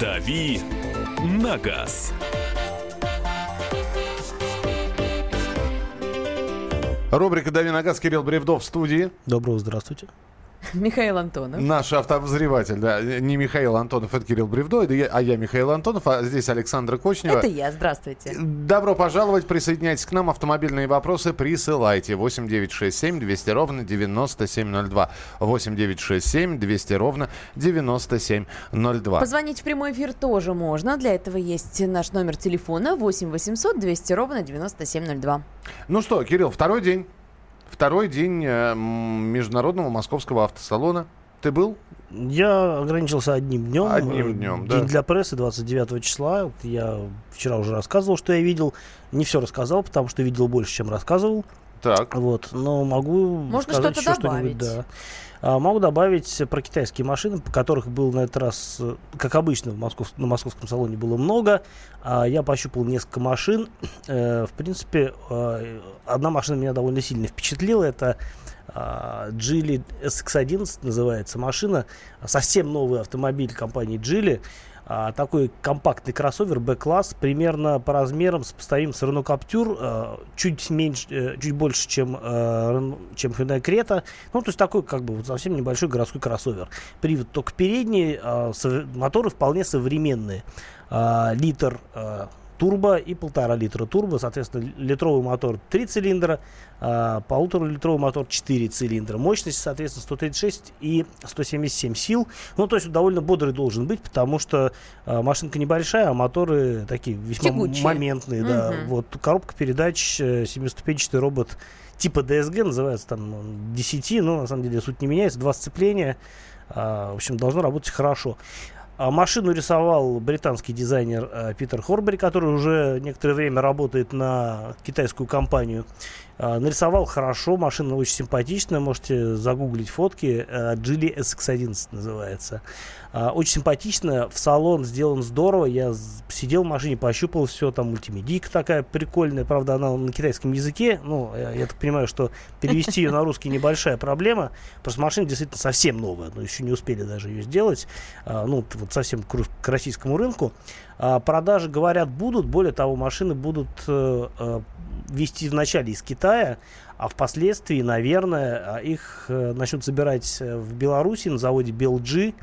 «Дави на газ». Рубрика «Дави на газ» Кирилл Бревдов в студии. Доброго здравствуйте. Михаил Антонов. Наш автообозреватель, да. Не Михаил Антонов, это Кирилл Бревдо, а я Михаил Антонов, а здесь Александра Кочнева. Это я, здравствуйте. Добро пожаловать, присоединяйтесь к нам. Автомобильные вопросы присылайте. 8967 200 ровно 9702. 8967 200 ровно 9702. Позвонить в прямой эфир тоже можно. Для этого есть наш номер телефона 8 800 200 ровно 9702. Ну что, Кирилл, второй день. Второй день э, Международного московского автосалона. Ты был? Я ограничился одним днем. Одним днем, День да. для прессы 29 числа. Я вчера уже рассказывал, что я видел. Не все рассказал, потому что видел больше, чем рассказывал. Так. Вот, но могу Можно сказать что-то еще что-нибудь. добавить. Да. А, могу добавить про китайские машины, которых был на этот раз, э, как обычно, в Москов, на московском салоне было много. А, я пощупал несколько машин. Э, в принципе, э, одна машина меня довольно сильно впечатлила. Это а, Geely SX11 называется машина. Совсем новый автомобиль компании Geely. А, такой компактный кроссовер B-класс, примерно по размерам сопоставим с Renault Captur, а, чуть меньше, э, чуть больше, чем, э, чем Hyundai Creta. Ну, то есть такой как бы вот совсем небольшой городской кроссовер. Привод только передний, а, моторы вполне современные. А, Литр турбо и полтора литра турбо, соответственно, литровый мотор 3 цилиндра, а, полуторалитровый мотор 4 цилиндра. Мощность, соответственно, 136 и 177 сил. Ну, то есть довольно бодрый должен быть, потому что а, машинка небольшая, а моторы такие весьма Тягучие. моментные. Да. Мгм. Вот коробка передач, э, семиступенчатый робот типа DSG, называется там он 10, но на самом деле суть не меняется, два сцепления. А, в общем, должно работать хорошо. А машину рисовал британский дизайнер э, Питер Хорбери, который уже некоторое время работает на китайскую компанию. А, нарисовал хорошо, машина очень симпатичная, можете загуглить фотки. Э, Geely SX11 называется. А, очень симпатично, в салон сделан здорово. Я сидел в машине, пощупал все, там мультимедийка такая прикольная, правда, она на китайском языке. Ну, я, я так понимаю, что перевести ее на русский небольшая проблема. Просто машина действительно совсем новая, но еще не успели даже ее сделать. Ну, вот совсем к, рус- к российскому рынку. А, продажи, говорят, будут. Более того, машины будут э, э, вести вначале из Китая, а впоследствии, наверное, а, их э, начнут собирать э, в Беларуси на заводе Белджи.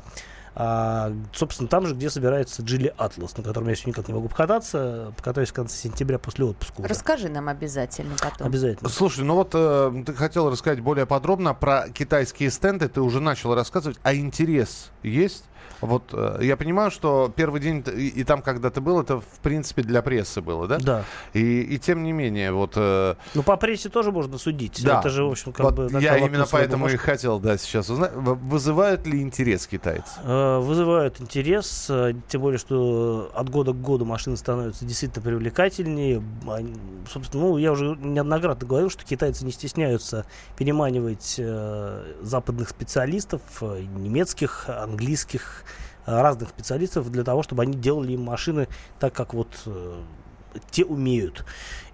А, собственно, там же, где собирается Geely Atlas, на котором я сегодня никак не могу покататься. Покатаюсь в конце сентября после отпуска уже. Расскажи нам обязательно потом. Обязательно. Слушай, ну вот э, ты хотел рассказать более подробно про китайские стенды, ты уже начал рассказывать, а интерес есть? Вот э, я понимаю, что первый день и, и там, когда ты был, это в принципе для прессы было, да? Да. И, и тем не менее, вот... э, Ну, по прессе тоже можно судить. Да. Это же, в общем, как вот бы... я именно поэтому и хотел, да, сейчас узнать, вызывают ли интерес китайцы? Э, Вызывают интерес, тем более, что от года к году машины становятся действительно привлекательнее. Собственно, ну, я уже неоднократно говорил, что китайцы не стесняются переманивать западных специалистов, немецких, английских, разных специалистов для того, чтобы они делали им машины так, как вот э, те умеют.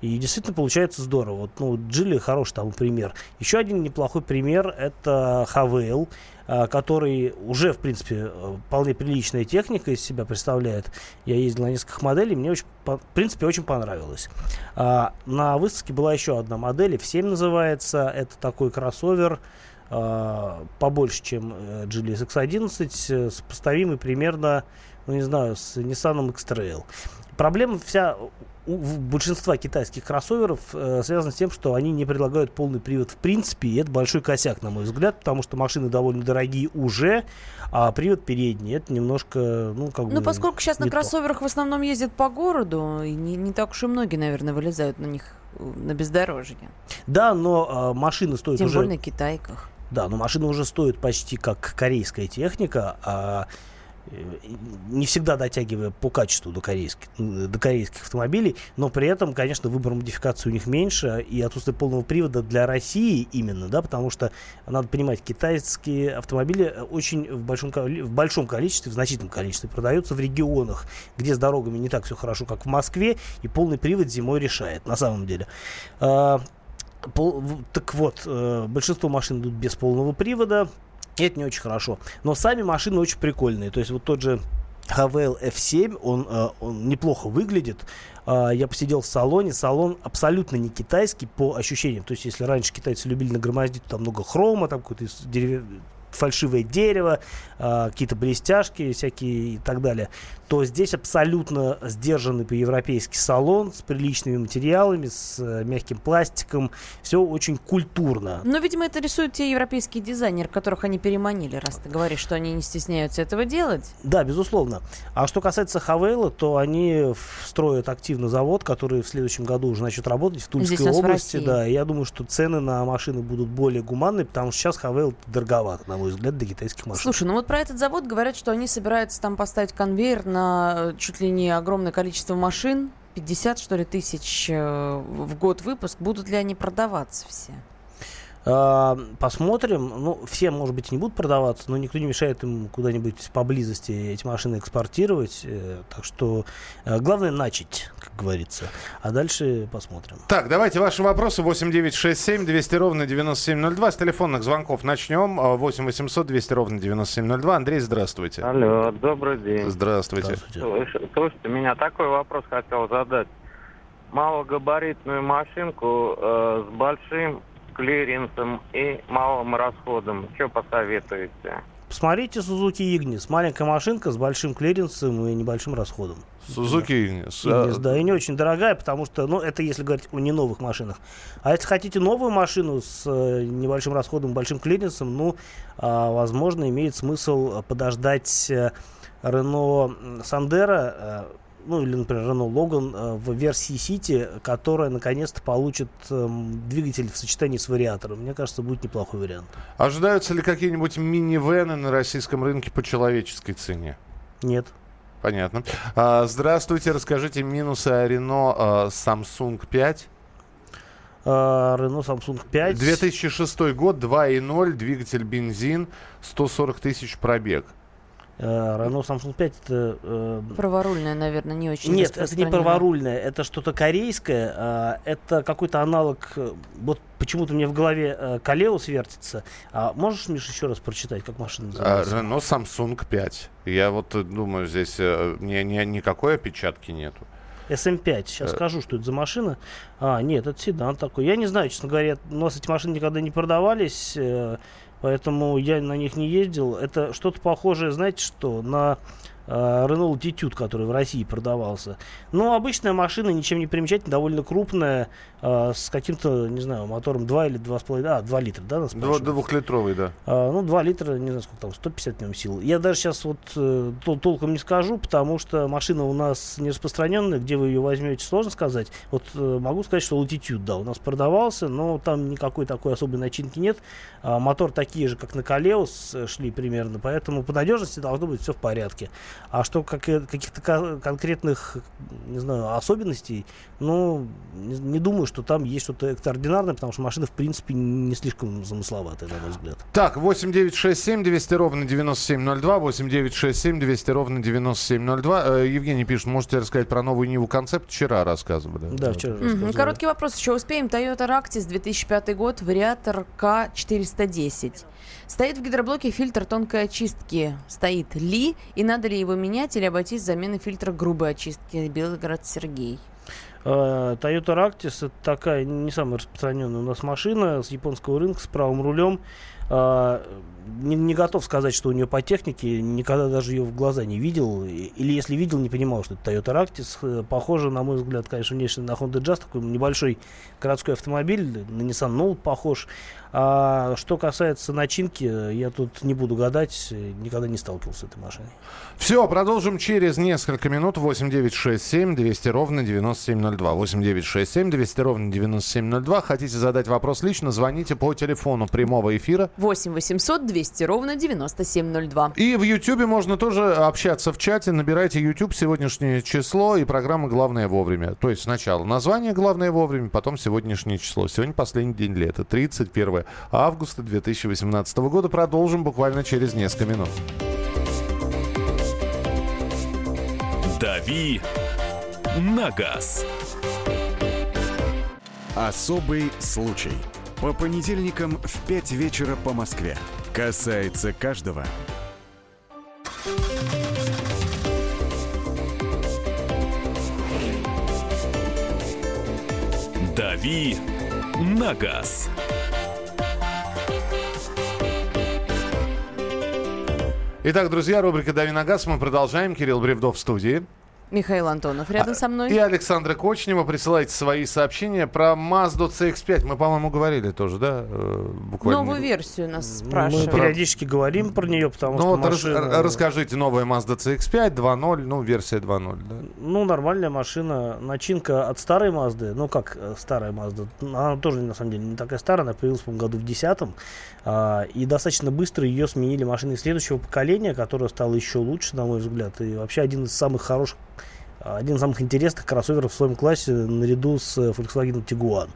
И действительно получается здорово. Вот, ну, Джили хороший тому пример. Еще один неплохой пример это Хавейл, а, который уже, в принципе, э, вполне приличная техника из себя представляет. Я ездил на нескольких моделей, мне очень, в принципе, очень понравилось. А, на выставке была еще одна модель, F7 называется. Это такой кроссовер, побольше, чем э, Geely SX11, э, сопоставимый примерно, ну не знаю, с Nissan X-Trail. Проблема вся у большинства китайских кроссоверов э, связана с тем, что они не предлагают полный привод в принципе, и это большой косяк, на мой взгляд, потому что машины довольно дорогие уже, а привод передний, это немножко, ну, как бы... Ну, поскольку сейчас на то. кроссоверах в основном ездят по городу, и не, не так уж и многие, наверное, вылезают на них э, на бездорожье. Да, но а, машины стоят Тем уже... более на китайках. Да, но машина уже стоит почти как корейская техника, а э, не всегда дотягивая по качеству до корейских, до корейских автомобилей, но при этом, конечно, выбор модификации у них меньше, и отсутствие полного привода для России именно, да, потому что, надо понимать, китайские автомобили э, очень в большом, в большом количестве, в значительном количестве продаются в регионах, где с дорогами не так все хорошо, как в Москве, и полный привод зимой решает, на самом деле. Пол- так вот, э, большинство машин идут без полного привода, и это не очень хорошо. Но сами машины очень прикольные. То есть вот тот же Хавейл F7, он, э, он неплохо выглядит. А, я посидел в салоне, салон абсолютно не китайский по ощущениям. То есть, если раньше китайцы любили нагромоздить там много хрома, там какой-то дерев фальшивое дерево, э, какие-то блестяшки всякие и так далее, то здесь абсолютно сдержанный по-европейски салон с приличными материалами, с э, мягким пластиком. Все очень культурно. Но, видимо, это рисуют те европейские дизайнеры, которых они переманили, раз ты говоришь, что они не стесняются этого делать. Да, безусловно. А что касается Хавейла, то они строят активно завод, который в следующем году уже начнет работать в Тульской области. Да, и я думаю, что цены на машины будут более гуманные, потому что сейчас Хавейл дороговато, на мой взгляд, для китайских машин. Слушай, ну вот про этот завод говорят, что они собираются там поставить конвейер на э, чуть ли не огромное количество машин, 50, что ли, тысяч э, в год выпуск. Будут ли они продаваться все? А, посмотрим. Ну, все, может быть, не будут продаваться, но никто не мешает им куда-нибудь поблизости эти машины экспортировать. Э, так что э, главное начать, как говорится. А дальше посмотрим. Так, давайте ваши вопросы. 8967 200 ровно 9702. С телефонных звонков начнем. 8 800 200 ровно 9702. Андрей, здравствуйте. Алло, добрый день. Здравствуйте. Здравствуйте. Слушайте, меня такой вопрос хотел задать. Малогабаритную машинку э, с большим клиренсом и малым расходом. Что посоветуете? Посмотрите Suzuki Ignis. Маленькая машинка с большим клиренсом и небольшим расходом. Сузуки Игнис. Ignis, да, и не очень дорогая, потому что, ну, это если говорить о не новых машинах. А если хотите новую машину с э, небольшим расходом, большим клиренсом, ну, а, возможно, имеет смысл подождать э, Renault Sandero, э, ну или, например, Renault Logan э, в версии City, которая наконец-то получит эм, двигатель в сочетании с вариатором. Мне кажется, будет неплохой вариант. Ожидаются ли какие-нибудь минивены на российском рынке по человеческой цене? Нет. Понятно. А, здравствуйте, расскажите минусы о Renault а, Samsung 5. А, Renault Samsung 5. 2006 год, 2.0, двигатель бензин, 140 тысяч пробег. Э, Renault Samsung 5 это... э, Праворульная, наверное, не очень Нет, это не праворульное, это что-то корейское, а, это какой-то аналог, э, вот почему-то мне в голове э, Калеус вертится. А можешь, Миш, еще раз прочитать, как машина А, называется? Renault Samsung 5. Я вот э, думаю, здесь э, ни, ни- никакой опечатки нету. SM5. Сейчас Э. скажу, что это за машина. А, нет, это седан такой. Я не знаю, честно говоря, у нас эти машины никогда не продавались, э, поэтому я на них не ездил. Это что-то похожее, знаете что, на Renault Altitude, который в России продавался. Ну, обычная машина, ничем не примечательная, довольно крупная, э, с каким-то, не знаю, мотором 2 или 2,5, а, 2 литра, да, нас спрашивают? Двухлитровый, да. А, ну, 2 литра, не знаю, сколько там, 150 в нем сил. Я даже сейчас вот э, тол- толком не скажу, потому что машина у нас не распространенная, где вы ее возьмете, сложно сказать. Вот э, могу сказать, что Latitude, да, у нас продавался, но там никакой такой особой начинки нет. А, мотор такие же, как на Калеус э, шли примерно, поэтому по надежности должно быть все в порядке. А что как, э, каких-то ко- конкретных, не знаю, особенностей, ну, не, не думаю, что там есть что-то экстраординарное, потому что машина, в принципе, не слишком замысловатая, на мой взгляд. Так, 8967 200 ровно 9702, 8967 200 ровно 9702. Э, Евгений пишет, можете рассказать про новую Ниву концепт? Вчера рассказывали. Да, вчера Мгм. рассказывали. Короткий вопрос еще успеем. Toyota Ractis 2005 год, вариатор К410. Стоит в гидроблоке фильтр тонкой очистки. Стоит ли? И надо ли его менять или обойтись заменой фильтра грубой очистки? Белгород Сергей. Э, Toyota Ractis это такая не самая распространенная у нас машина с японского рынка с правым рулем. Э, Не, не готов сказать, что у нее по технике, никогда даже ее в глаза не видел. Или если видел, не понимал, что это Toyota Ractis. Э, Похоже, на мой взгляд, конечно, внешне на Honda Jazz, такой небольшой городской автомобиль, на Nissan Note похож. А что касается начинки, я тут не буду гадать, никогда не сталкивался с этой машиной. Все, продолжим через несколько минут. 8967 200 ровно 9702. 8967 200 ровно 9702. Хотите задать вопрос лично, звоните по телефону прямого эфира. 8 800 200 ровно 9702. И в Ютьюбе можно тоже общаться в чате. Набирайте YouTube сегодняшнее число и программа «Главное вовремя». То есть сначала название «Главное вовремя», потом сегодняшнее число. Сегодня последний день лета, 31 августа 2018 года. Продолжим буквально через несколько минут. Дави на газ. Особый случай. По понедельникам в 5 вечера по Москве. Касается каждого. Дави на газ. Итак, друзья, рубрика «Дави на газ». Мы продолжаем. Кирилл Бревдов в студии. Михаил Антонов рядом со мной. И Александра Кочнева. Присылайте свои сообщения про Mazda CX-5. Мы, по-моему, говорили тоже, да? э, Буквально. Новую версию нас Мы спрашивают. периодически говорим про нее, потому Ну что вот машина... расскажите, новая Mazda CX-5 2.0, ну, версия 2.0, да? Ну, нормальная машина. Начинка от старой Мазды. Ну, как э, старая Мазда. Она тоже, на самом деле, не такая старая. Она появилась, по-моему, году в 10 И достаточно быстро ее сменили машины следующего поколения, которая стала еще лучше, на мой взгляд. И вообще один из самых хороших один из самых интересных кроссоверов в своем классе наряду с Volkswagen Tiguan.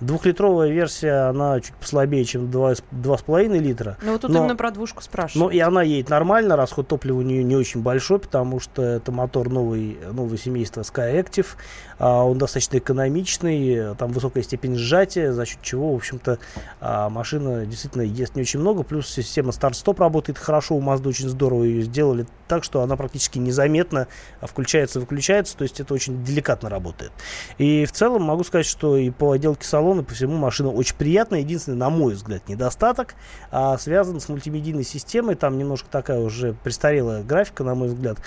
Двухлитровая версия, она чуть послабее, чем 2,5 литра. Ну вот тут Но- именно про двушку Ну спрашивают. и она едет нормально, расход топлива у нее не очень большой, потому что это мотор новый, нового семейства Sky Active. А, он достаточно экономичный, там высокая степень сжатия, за счет чего, в общем-то, а, машина действительно ест не очень много. Плюс система старт-стоп работает хорошо, у Mazda очень здорово ее сделали так, что она практически незаметно а, включается-выключается, то есть это очень деликатно работает. И в целом могу сказать, что и по отделке салона, и по всему машина очень приятная. Единственный, на мой взгляд, недостаток а, связан с мультимедийной системой. Там немножко такая уже престарелая графика, на мой взгляд.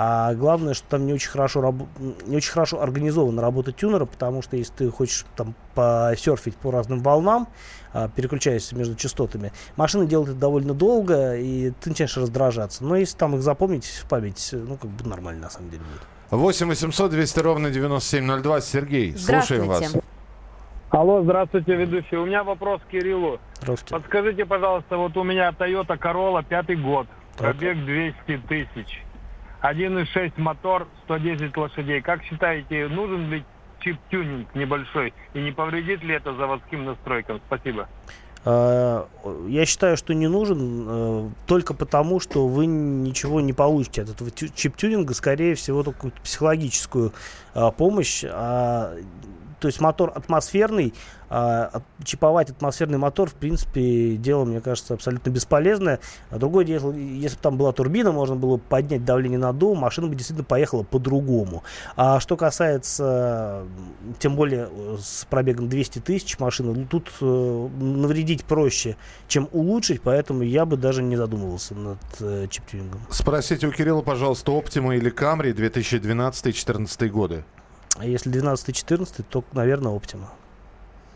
А главное, что там не очень хорошо, рабо- не очень хорошо организована работа тюнера, потому что если ты хочешь там посерфить по разным волнам, а, переключаясь между частотами, машина делает это довольно долго, и ты начинаешь раздражаться. Но если там их запомнить в память, ну, как бы нормально на самом деле будет. 8 800 200 ровно 9702. Сергей, слушаем вас. Алло, здравствуйте, ведущий. У меня вопрос к Кириллу. Здравствуйте. Подскажите, пожалуйста, вот у меня Toyota Corolla, пятый год, Так. пробег 200 тысяч. 1.6 мотор, 110 лошадей. Как считаете, нужен ли чип-тюнинг небольшой? И не повредит ли это заводским настройкам? Спасибо. А, Я считаю, что не нужен э, только потому, что вы ничего не получите от этого тю- чип-тюнинга, скорее всего, только психологическую а, помощь. А, то есть мотор атмосферный, а, чиповать атмосферный мотор, в принципе, дело, мне кажется, абсолютно бесполезное. А другое дело, если бы там была турбина, можно было бы поднять давление на дом, машина бы действительно поехала по-другому. А что касается, тем более с пробегом 200 тысяч машины, ну, тут э, навредить проще, чем улучшить, поэтому я бы даже не задумывался над э, чип-тюнингом. Спросите у Кирилла, пожалуйста, Optima или Camry 2012-2014 годы? А если 12-14, то, наверное, Optima.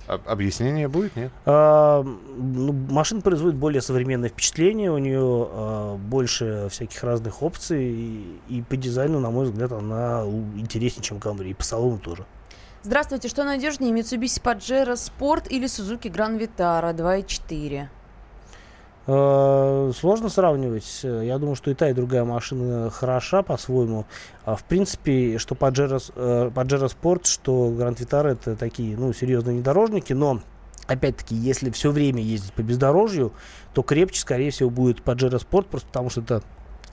Об- объяснение будет, нет? А, ну, машина производит более современное впечатление, у нее а, больше всяких разных опций, и, и по дизайну, на мой взгляд, она интереснее, чем Camry, и по салону тоже. Здравствуйте, что надежнее, Mitsubishi Pajero Sport или Suzuki Grand Vitara 2.4? Э, Сложно сравнивать. Я думаю, что и та, и другая машина хороша по-своему. А, В принципе, что Pajero, Pajero Sport, что Grand Vitara это такие, ну, серьезные внедорожники, но Опять-таки, если все время ездить по бездорожью, то крепче, скорее всего, будет Pajero Sport, просто потому что это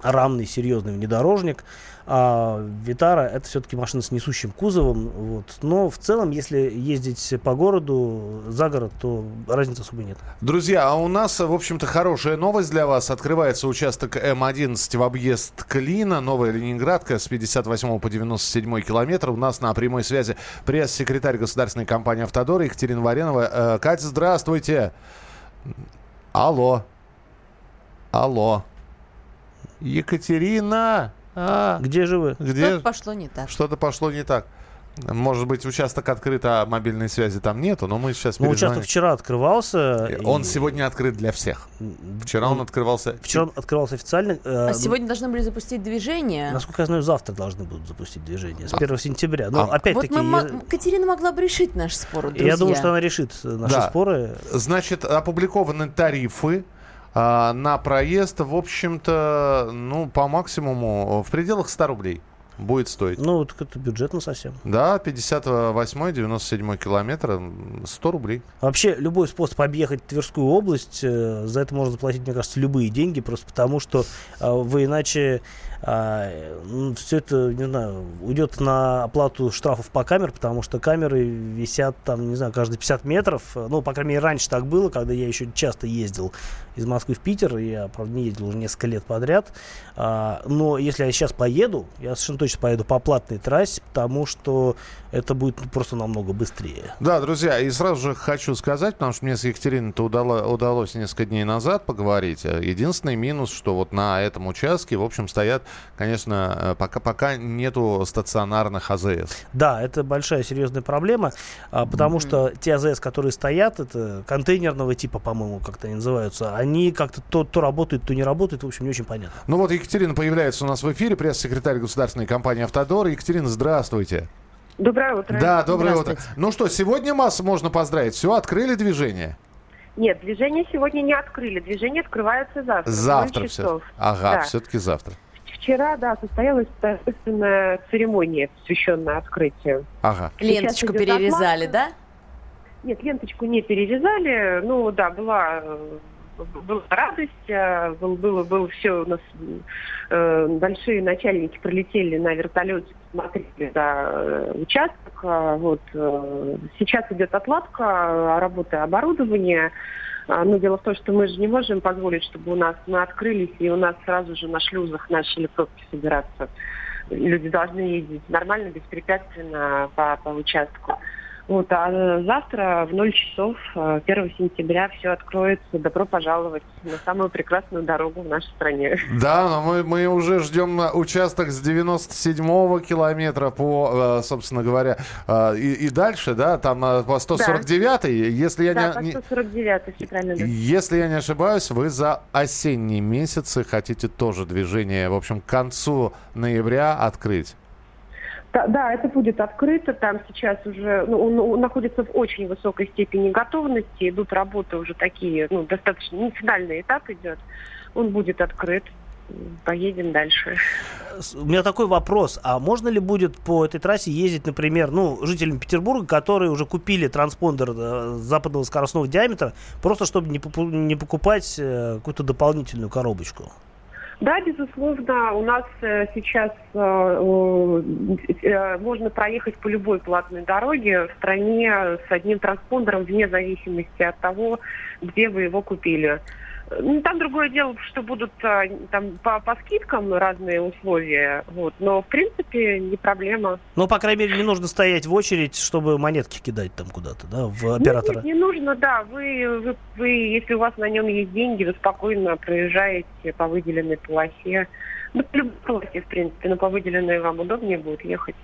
равный, серьезный внедорожник. А Витара это все-таки машина с несущим кузовом. Вот. Но в целом, если ездить по городу, за город, то разницы особо нет. Друзья, а у нас, в общем-то, хорошая новость для вас. Открывается участок М11 в объезд Клина, Новая Ленинградка с 58 по 97 километр. У нас на прямой связи пресс-секретарь государственной компании «Автодор» Екатерина Варенова. Э, Катя, здравствуйте. Алло. Алло. Екатерина. А, Где же вы? где? Что-то пошло не так. Что-то пошло не так. Может быть, участок открыт, а мобильной связи там нету, но мы сейчас Ну, участок вчера открывался. Он и- сегодня открыт для всех. Вчера он открывался... Вчера он открывался официально. э, А сегодня должны были запустить движение. Насколько я знаю, завтра должны будут запустить движение. С А- 1 сентября. Но а- Вот опять-таки, мы, мо- я, Катерина могла бы решить наш спор, друзья. я думаю, что она решит наши Да. споры. Значит, опубликованы тарифы а, на проезд, в общем-то, ну, по максимуму в пределах 100 рублей будет стоить. Ну, так это бюджетно совсем. Да, 58-97 километр, м, 100 рублей. Вообще, любой способ объехать Тверскую область, э, за это можно заплатить, мне кажется, любые деньги, просто потому что э, вы иначе все это, не знаю, уйдет на оплату штрафов по камер, потому что камеры висят там, не знаю, каждые 50 метров. Э, Ну, по крайней мере, раньше так было, когда я еще часто ездил из Москвы в Питер. Я, правда, не ездил уже несколько лет подряд. А, Но если я сейчас поеду, я совершенно точно точно поеду по платной трассе, потому что это будет просто намного быстрее. Да, друзья, и сразу же хочу сказать, потому что мне с Екатериной-то удало, удалось несколько дней назад поговорить. Э, единственный минус, что вот на этом участке, в общем, стоят, конечно, э, пока, пока нету стационарных АЗС. Да, это большая серьезная проблема, а, потому mm-hmm. что те АЗС, которые стоят, это контейнерного типа, по-моему, как-то они называются, они как-то то, то работают, то не работают, в общем, не очень понятно. Ну вот Екатерина появляется у нас в эфире, пресс-секретарь государственной компании «Автодор». Екатерина, здравствуйте. Доброе утро. Да, доброе утро. Ну что, сегодня масс можно поздравить. Все, открыли движение? Нет, движение сегодня не открыли. Движение открывается завтра. Завтра все. Ага, да. все-таки завтра. Вчера, да, состоялась торжественная церемония, посвященная открытию. Ага. Ленточку перерезали, отладка. да? Нет, ленточку не перерезали. Ну, да, была была радость, а, было, было, было все у нас, э, большие начальники прилетели на вертолете, смотрели за э, участок. А, вот, э, сейчас идет отладка работы оборудования. А, но дело в том, что мы же не можем позволить, чтобы у нас мы открылись, и у нас сразу же на шлюзах начали пробки собираться. Люди должны ездить нормально, беспрепятственно по, по участку. Вот, а завтра в 0 часов 1 э, сентября все откроется. Добро пожаловать на самую прекрасную дорогу в нашей стране. Да, но мы, мы уже ждем участок с 97-го километра по, э, собственно говоря, э, и, и дальше, да, там по 149-й. Да. Если я да, не, по 149 все правильно. Да. Если я не ошибаюсь, вы за осенние месяцы хотите тоже движение, в общем, к концу ноября открыть. Да, это будет открыто. Там сейчас уже ну, он, он находится в очень высокой степени готовности. Идут работы уже такие, ну, достаточно не финальный этап идет. Он будет открыт. Поедем дальше. У меня такой вопрос. А можно ли будет по этой трассе ездить, например, ну, жителям Петербурга, которые уже купили транспондер э, западного скоростного диаметра, просто чтобы не, не покупать э, какую-то дополнительную коробочку? Да, безусловно, у нас э, сейчас э, э, можно проехать по любой платной дороге в стране с одним транспондером вне зависимости от того, где вы его купили. Ну, там другое дело, что будут а, там по, по скидкам разные условия, вот. но в принципе не проблема. Ну, по крайней мере, не нужно стоять в очередь, чтобы монетки кидать там куда-то, да, в оператора. Нет, нет, не нужно, да. Вы, вы, вы, если у вас на нем есть деньги, вы спокойно проезжаете по выделенной полосе. Ну, по любой полосе, в принципе, но по выделенной вам удобнее будет ехать.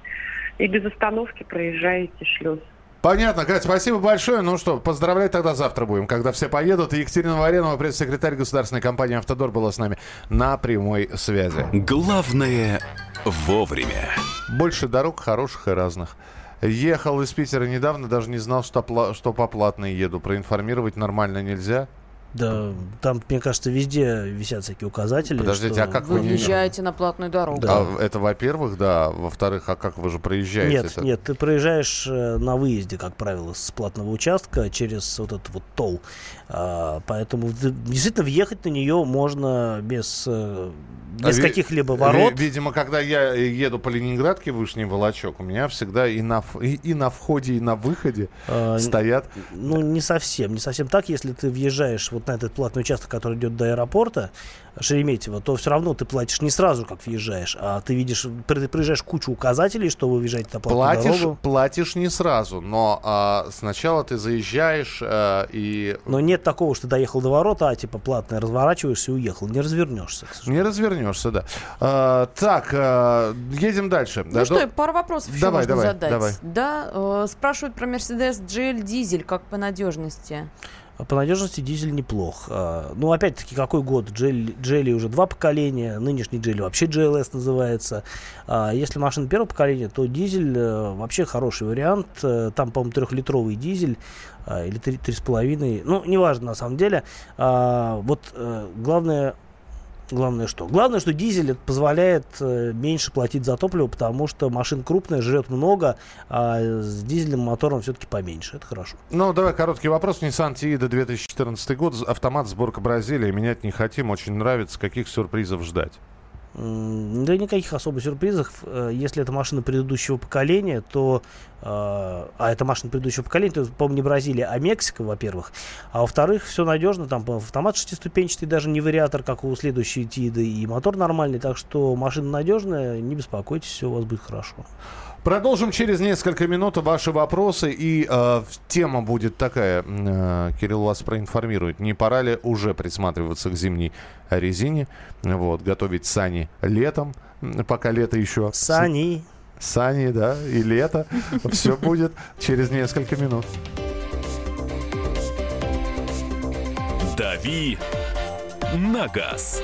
И без остановки проезжаете шлюз. Понятно, Катя, спасибо большое. Ну что, поздравлять тогда завтра будем, когда все поедут. Екатерина Варенова, пресс-секретарь государственной компании «Автодор» была с нами на прямой связи. Главное – вовремя. Больше дорог хороших и разных. Ехал из Питера недавно, даже не знал, что, что по платной еду. Проинформировать нормально нельзя. Да, там, мне кажется, везде висят всякие указатели. Подождите, что... а как вы... Вы въезжаете на платную дорогу. Да. А, это, во-первых, да. Во-вторых, а как вы же проезжаете? Нет, это? нет, ты проезжаешь э, на выезде, как правило, с платного участка через вот этот вот тол. А, поэтому действительно въехать на нее можно без, э, без а каких-либо ворот. Видимо, когда я еду по Ленинградке, Вышний Волочок, у меня всегда и на, и, и на входе, и на выходе а, стоят... Ну, не совсем, не совсем так. Если ты въезжаешь вот на этот платный участок, который идет до аэропорта, Шереметьево, то все равно ты платишь не сразу, как въезжаешь, а ты видишь, ты проезжаешь кучу указателей, что вы въезжаете на платную платишь, дорогу. Платишь не сразу, но а, сначала ты заезжаешь а, и... Но нет такого, что доехал до ворота, а типа платное, разворачиваешься и уехал. Не развернешься, Не развернешься, да. А, так, а, едем дальше. Ну да, что, до... пару вопросов еще давай, можно давай, задать. Давай. Да, э, спрашивают про Mercedes GL дизель, как по надежности. По надежности дизель неплох. А, ну, опять-таки, какой год? Джелли, Джелли уже два поколения, нынешний Джелли вообще GLS называется. А, если машина первого поколения, то дизель э, вообще хороший вариант. Э, там, по-моему, трехлитровый дизель а, или три, три с половиной. Ну, неважно, на самом деле. Вот э, главное Главное что? Главное, что дизель позволяет э, меньше платить за топливо, потому что машин крупная, жрет много, а с дизельным мотором все-таки поменьше. Это хорошо. Ну, давай короткий вопрос. Nissan Tiida 2014 год, автомат, сборка Бразилии. Менять не хотим, очень нравится. Каких сюрпризов ждать? Да никаких особых сюрпризов. Э, Если это машина предыдущего поколения, то... э, А это машина предыдущего поколения, то, по-моему, не Бразилия, а Мексика, во-первых. А во-вторых, все надежно. Там автомат шестиступенчатый, даже не вариатор, как у следующей Тиды, и мотор нормальный. Так что машина надежная, не беспокойтесь, все у вас будет хорошо. Продолжим через несколько минут ваши вопросы. И э, тема будет такая. э, Кирилл вас проинформирует. Не пора ли уже присматриваться к зимней резине? Вот, готовить сани летом, пока лето еще... Сани. Сани, да, и лето. Все будет через несколько минут. «Дави на газ».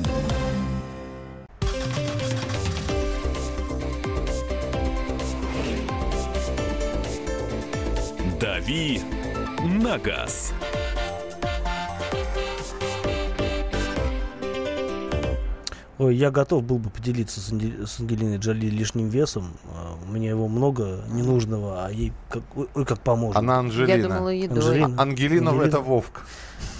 «Дави на газ». Ой, я готов был бы поделиться с, Анди- с Ангелиной Джоли лишним весом. А, У меня его много ненужного, а ей как, ой, ой, как поможет. Она Анжелина. Я думала, едой. Анжелина. Ангелина Ангелина. это Вовк.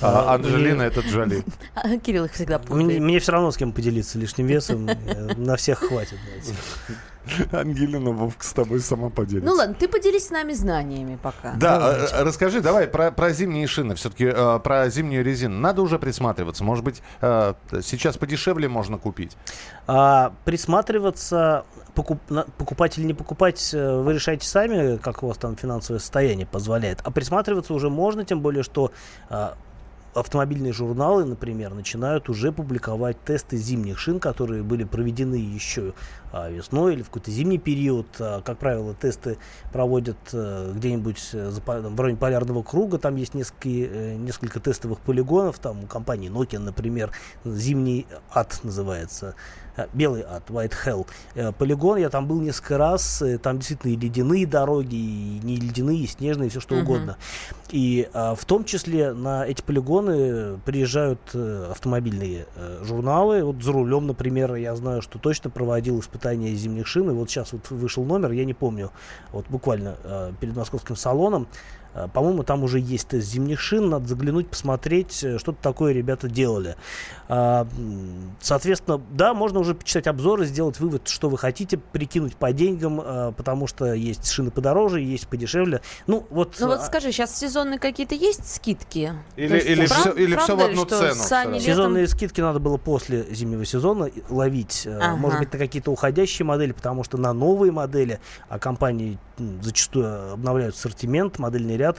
А А, Анжелина и- это Джоли. А, Кирилл их всегда путает. мне все равно с кем поделиться лишним весом. э, На всех хватит. Ангелина Вовк с тобой сама поделится. Ну ладно, ты поделись с нами знаниями пока. Да, Давайте. э, расскажи, давай про, про зимние шины, все-таки про зимнюю резину. Надо уже присматриваться. Может быть, э, сейчас подешевле можно купить. А присматриваться, покуп, на- покупать или не покупать, э, вы решаете сами, как у вас там финансовое состояние позволяет. А присматриваться уже можно, тем более, что а, автомобильные журналы, например, начинают уже публиковать тесты зимних шин, которые были проведены еще а, весной или в какой-то зимний период. А, Как правило, тесты проводят э, где-нибудь э, в районе полярного круга. Там есть несколько, э, несколько тестовых полигонов. Там у компании Nokia, например, зимний ад называется. Белый ад, White Hell. Полигон, я там был несколько раз. Там действительно и ледяные дороги, и не ледяные, и снежные, и все что угодно. И а, в том числе на эти полигоны приезжают э, автомобильные э, журналы. Вот за рулем, например, я знаю, что точно проводил испытания зимних шин. И вот сейчас вот вышел номер, я не помню, вот буквально э, перед московским салоном. Э, По-моему, там уже есть тест зимних шин. Надо заглянуть, посмотреть, э, что-то такое ребята делали. А, Соответственно, да, можно уже почитать обзоры, сделать вывод, что вы хотите, прикинуть по деньгам, э, потому что есть шины подороже, есть подешевле. Ну, вот... Ну вот а, скажи, сейчас сезонные какие-то есть скидки? Или- есть или прав- всё- или всё в одну что цену сани летом- Сезонные скидки надо было после зимнего сезона ловить. Ага. Может быть, на какие-то уходящие модели, потому что на новые модели, а компании зачастую обновляют ассортимент, модельный ряд.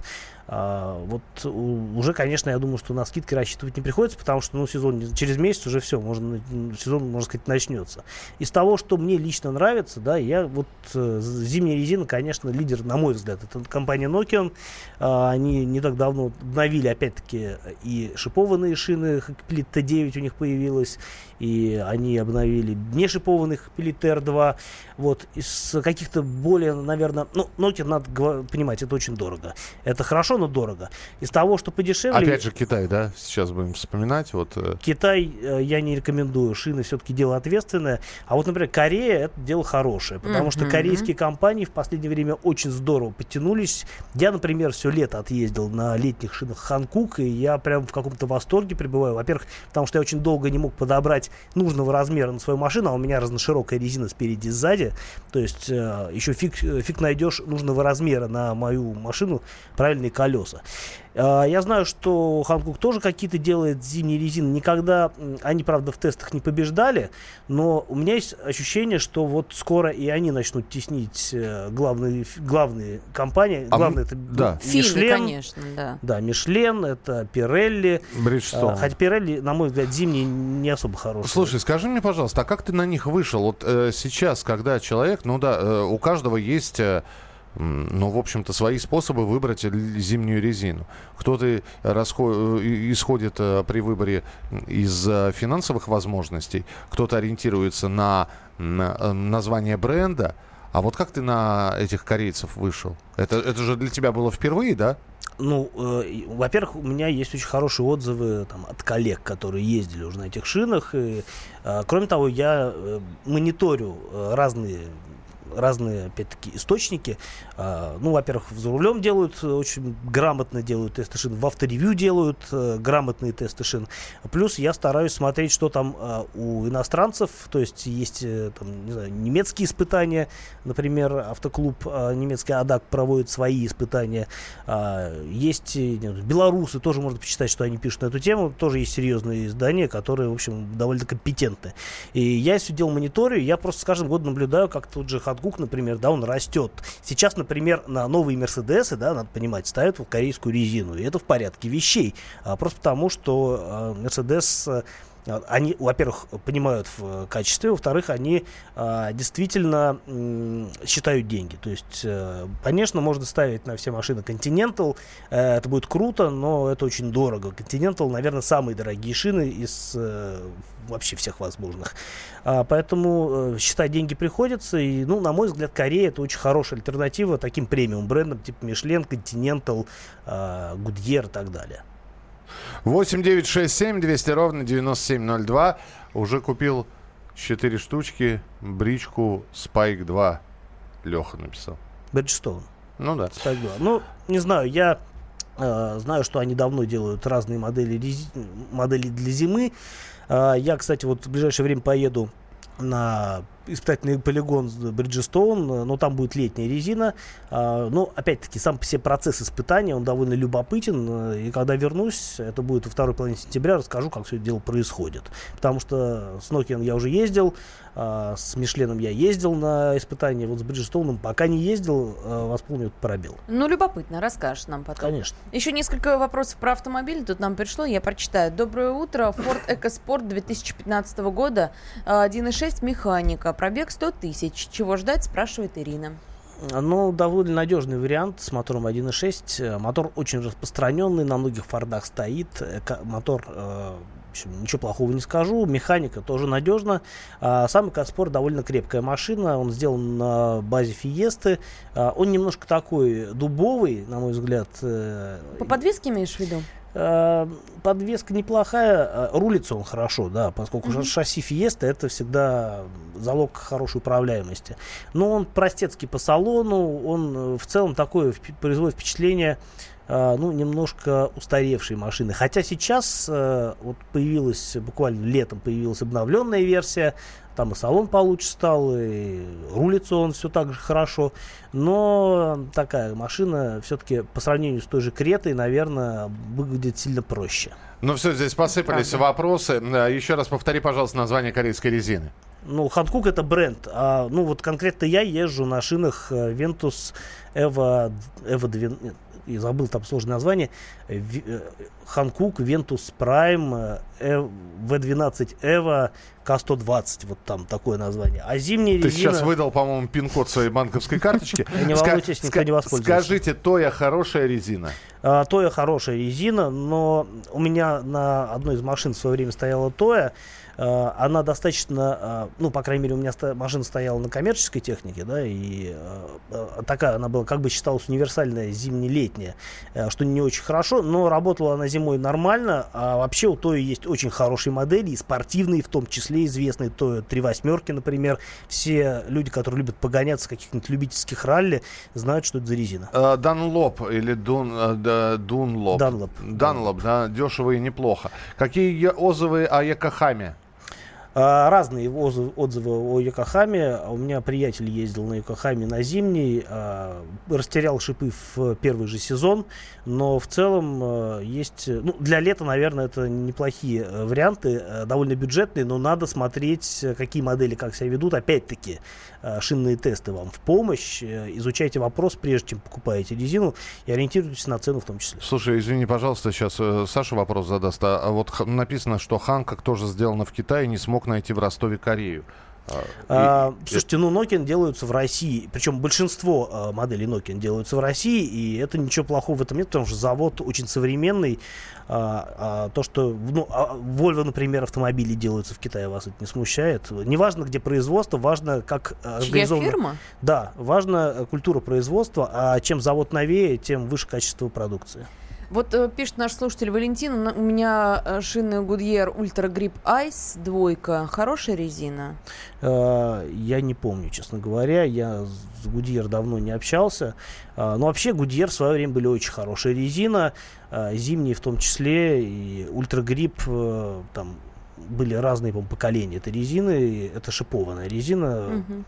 А, вот уже, конечно, я думаю, что на скидки рассчитывать не приходится, потому что ну, сезон через месяц уже все, можно, сезон, можно сказать, начнется. Из того, что мне лично нравится, да, я вот э, зимняя резина, конечно, лидер, на мой взгляд, это компания Nokia. А, Они не так давно обновили, опять-таки, и шипованные шины, Hackpilot T9 у них появилась, и они обновили не шипованный Hackpilot R2. Вот, из каких-то более, наверное, ну, Nokia, надо понимать, это очень дорого. Это хорошо, но дорого. Из того, что подешевле... Опять же Китай, да? Сейчас будем вспоминать. Вот, э, Китай э, я не рекомендую. Шины все-таки дело ответственное. А вот, например, Корея это дело хорошее. Потому что Мгм. корейские компании в последнее время очень здорово подтянулись. Я, например, все лето отъездил на летних шинах Ханкук, и я прям в каком-то восторге пребываю. Во-первых, потому что я очень долго не мог подобрать нужного размера на свою машину, а у меня разноширокая резина спереди и сзади. То есть э, еще фиг, э, фиг найдешь нужного размера на мою машину правильные колеса. А, Я знаю, что Ханкук тоже какие-то делает зимние резины. Никогда они, правда, в тестах не побеждали, но у меня есть ощущение, что вот скоро и они начнут теснить э, главные, главные компании. А Главное, это да. Мишлен. конечно, да. Да, Мишлен, это Пирелли. Бриджстone. А, Хотя Пирелли, на мой взгляд, зимние не особо хорошие. Слушай, скажи мне, пожалуйста, а как ты на них вышел? Вот э, сейчас, когда человек, ну да, э, у каждого есть э, ну, в общем-то, свои способы выбрать зимнюю резину. Кто-то э, и- исходит э, при выборе из э, финансовых возможностей, кто-то ориентируется на, на, э, название бренда. А вот как ты на этих корейцев вышел? Это, это же для тебя было впервые, да? Ну, э, во-первых, у меня есть очень хорошие отзывы там, от коллег, которые ездили уже на этих шинах. И, э, кроме того, я э, мониторю э, разные разные, опять-таки, источники. А, ну, во-первых, за рулем делают, э, очень грамотно делают тесты шин, в авторевью делают э, грамотные тесты шин. Плюс я стараюсь смотреть, что там а, у иностранцев, то есть есть, э, там, не знаю, немецкие испытания, например, автоклуб а, немецкий АДАК проводит свои испытания. Есть не знаю, белорусы, тоже можно почитать, что они пишут на эту тему. Тоже есть серьезные издания, которые, в общем, довольно компетентны. И я все делал мониторю, я просто с каждым годом наблюдаю, как тот же Хатгук, например, да, он растет. Сейчас, например, на новые Мерседесы, да, надо понимать, ставят вот корейскую резину. И это в порядке вещей. А, просто потому, что Мерседес они, во-первых, понимают в качестве, во-вторых, они а, действительно м, считают деньги. То есть, э, конечно, можно ставить на все машины Continental, э, это будет круто, но это очень дорого. Continental, наверное, самые дорогие шины из э, вообще всех возможных. А, поэтому э, считать деньги приходится, и, ну, на мой взгляд, Корея это очень хорошая альтернатива таким премиум брендам, типа Michelin, Continental, э, Goodyear и так далее. 8 9 6 7 200 ровно 9702. Уже купил 4 штучки, бричку Spike 2. Леха написал. Bridgestone. Ну да. Spike 2. Ну, не знаю, я э, знаю, что они давно делают разные модели, рези- модели для зимы. Э, я, кстати, вот в ближайшее время поеду на испытательный полигон Bridgestone, но там будет летняя резина. А, Ну, опять-таки, сам по себе процесс испытания, он довольно любопытен. И когда вернусь, это будет во второй половине сентября, расскажу, как все это дело происходит. Потому что с Nokian я уже ездил, а, с Мишленом я ездил на испытания, вот с Bridgestone пока не ездил, а, восполню этот пробел. Ну, любопытно, расскажешь нам потом. Конечно. Еще несколько вопросов про автомобиль. Тут нам пришло, я прочитаю. Доброе утро. Ford EcoSport 2015 года. а, 1.6 механика. Пробег 100 тысяч. Чего ждать, спрашивает Ирина. Ну, довольно надежный вариант с мотором 1.6. Э, Мотор очень распространенный, на многих фордах стоит. Эко- Мотор, э, общем, ничего плохого не скажу. Механика тоже надежна. А Сам Экоспорт довольно крепкая машина. Он сделан на базе Фиесты. А, Он немножко такой дубовый, на мой взгляд. э, По подвеске имеешь в виду? Э, Подвеска неплохая, э, рулится он хорошо, да, поскольку Мгм. шасси Фиеста это всегда залог хорошей управляемости. Но он простецкий по салону, он э, в целом такое производит впечатление, э, ну, немножко устаревшей машины. Хотя сейчас э, вот появилась, буквально летом появилась обновленная версия, там и салон получше стал, и рулится он все так же хорошо. Но такая машина все-таки по сравнению с той же Кретой, наверное, выглядит сильно проще. Ну все, здесь посыпались Правда. вопросы. Э, Еще раз повтори, пожалуйста, название корейской резины. Ну, Ханкук это бренд. А, ну, вот конкретно я езжу на шинах э, Ventus Evo, Evo 12, я забыл там сложное название. Э, э, Ханкук, Ventus Prime, э, V12 Evo, K120. Вот там такое название. А зимняя Ты резина... сейчас выдал, по-моему, пин-код своей банковской карточки. Не волнуйтесь, никто не воспользуется. Скажите, Тоя хорошая резина? А, Тоя хорошая резина, но у меня на одной из машин в свое время стояла Тоя. А, Она достаточно, а, ну, по крайней мере, у меня машина стояла на коммерческой технике, да, и а, такая она была, как бы считалась универсальная зимне-летняя, что не очень хорошо, но работала она зимой нормально, а вообще у Тои есть очень хорошие модели, и спортивные, в том числе известные Тоя 3 восьмерки, например. Все люди, которые любят погоняться каких-нибудь любительских ралли, знают, что это за резина. Э, Данлоп или Дун, э, Дунлоп? Данлоп. Данлоп, да, дешево и неплохо. Какие отзывы о Якохаме? А, Разные отзывы, о Йокохаме. У меня приятель ездил на Йокохаме на зимний, а, растерял шипы в первый же сезон, но в целом а, есть... Ну, для лета, наверное, это неплохие э, варианты, э, довольно бюджетные, но надо смотреть, какие модели как себя ведут. Опять-таки, э, шинные тесты вам в помощь. Изучайте вопрос, прежде чем покупаете резину, и ориентируйтесь на цену в том числе. Слушай, извини, пожалуйста, сейчас Саша вопрос задаст. А, вот написано, что Ханкок тоже сделано в Китае, не смог найти в Ростове Корею. А, и- слушайте, ну Nokia делаются в России, причем большинство а, моделей Nokia делаются в России, и это ничего плохого в этом нет, потому что завод очень современный. А, а то, что ну, а, Volvo, например, автомобили делаются в Китае, вас это не смущает. Неважно, где производство, важно, как а, организовано. фирма? Да, важна э, культура производства, а чем завод новее, тем выше качество продукции. Вот э, пишет наш слушатель Валентин, у меня э, шины Goodyear Ultra Grip Ice двойка, хорошая резина. Э, Я не помню, честно говоря. Я с Гудьер давно не общался. Но вообще Гудьер в свое время были очень хорошая резина. Зимние в том числе. И ультрагрип э, там были разные по поколения этой резины. Это шипованная резина. Мгм.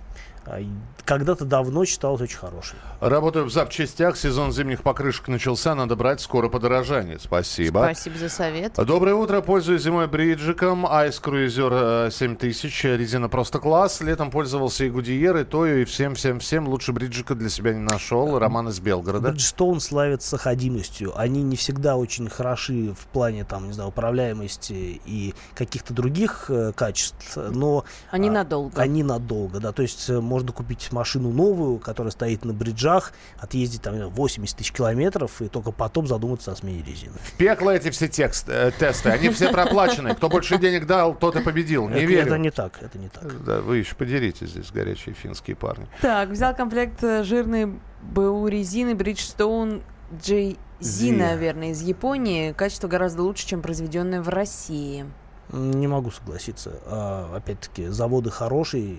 А, Когда-то давно считалась очень хорошей. Работаю в запчастях, сезон зимних покрышек начался, надо брать, скоро подорожание. Спасибо. Спасибо за совет. Доброе утро, пользуюсь зимой бриджиком, Ice Cruiser э, 7000, резина просто класс. Летом пользовался и Гудиер, и Тою, и всем-всем-всем. Лучше бриджика для себя не нашел. Роман из Белгорода. Bridgestone славится ходимостью. Они не всегда очень хороши в плане, там, не знаю, управляемости и каких-то других э, качеств, но Они а, надолго. Они надолго, да. То есть э, можно купить машину новую, которая стоит на бриджах, отъездить там не знаю, 80 тысяч километров и только потом задуматься о смене резины. В пекло эти все текст, э, тесты, они все проплачены. Кто больше денег дал, тот и победил. Не это, верю. это не так, это не так. Да, вы еще подеритесь здесь, горячие финские парни. Так, взял комплект э, жирной БУ резины Bridgestone JZ, Зи. наверное, из Японии. Качество гораздо лучше, чем произведенное в России. Не могу согласиться. А, Опять-таки, заводы хорошие.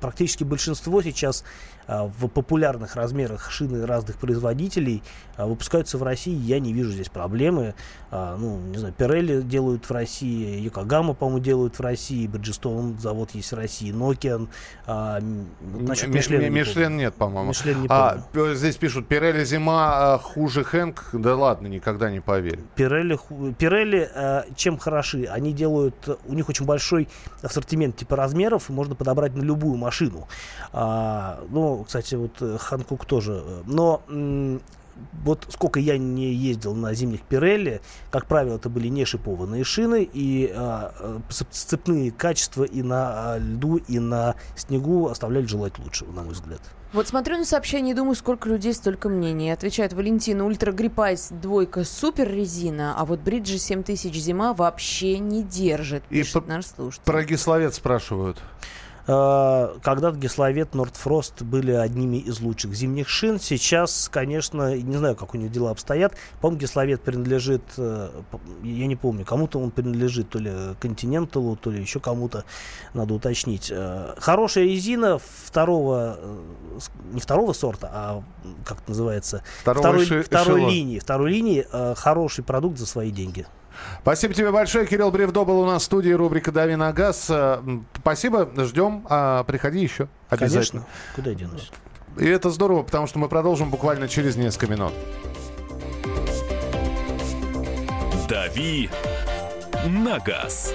Практически большинство сейчас в популярных размерах шины разных производителей а, выпускаются в России. Я не вижу здесь проблемы. А, Ну, не знаю, Pirelli делают в России, Yokohama, по-моему, делают в России, Bridgestone завод есть в России, Nokian. насчет М- Мишлена М- не Мишлен помню. нет, по-моему. Мишлен не А, помню. здесь пишут, Пирелли зима хуже Хэнк. Да ладно, никогда не поверю. Пирелли, Pirelli э, чем хороши? Они делают, э, у них очень большой ассортимент типа размеров, и можно подобрать на любую машину. А, ну, кстати, вот э, Hankook тоже. э, Но вот сколько я не ездил на зимних Pirelli, как правило, это были не шипованные шины, и а, э, сцеп- сцепные качества и на а, льду, и на снегу оставляли желать лучшего, на мой взгляд. Вот смотрю на сообщение и думаю, сколько людей, столько мнений. Отвечает Валентина, UltraGrip Ice двойка супер резина, а вот Бриджи 7000 зима вообще не держит, И пишет по- наш слушатель. Про Гисловец спрашивают. Э, Когда-то Гесловет, Нордфрост были одними из лучших зимних шин. Сейчас, конечно, не знаю, как у них дела обстоят. По-моему, Гесловет принадлежит, э, я не помню, кому-то он принадлежит, то ли Континенталу, то ли еще кому-то, надо уточнить. Э, Хорошая резина второго, не второго сорта, а как это называется, Второго второй, второй линии. Второй линии хороший продукт за свои деньги. Спасибо тебе большое. Кирилл Бревдо был у нас в студии, рубрика «Дави на газ». Э, Спасибо, ждем. А, приходи еще. Обязательно. Конечно. Куда я денусь? И это здорово, потому что мы продолжим буквально через несколько минут. «Дави на газ».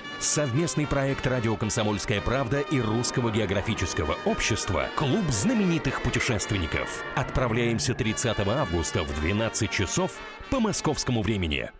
Совместный проект «Радио Комсомольская правда» и Русского географического общества «Клуб знаменитых путешественников». Отправляемся 30 августа в 12 часов по московскому времени.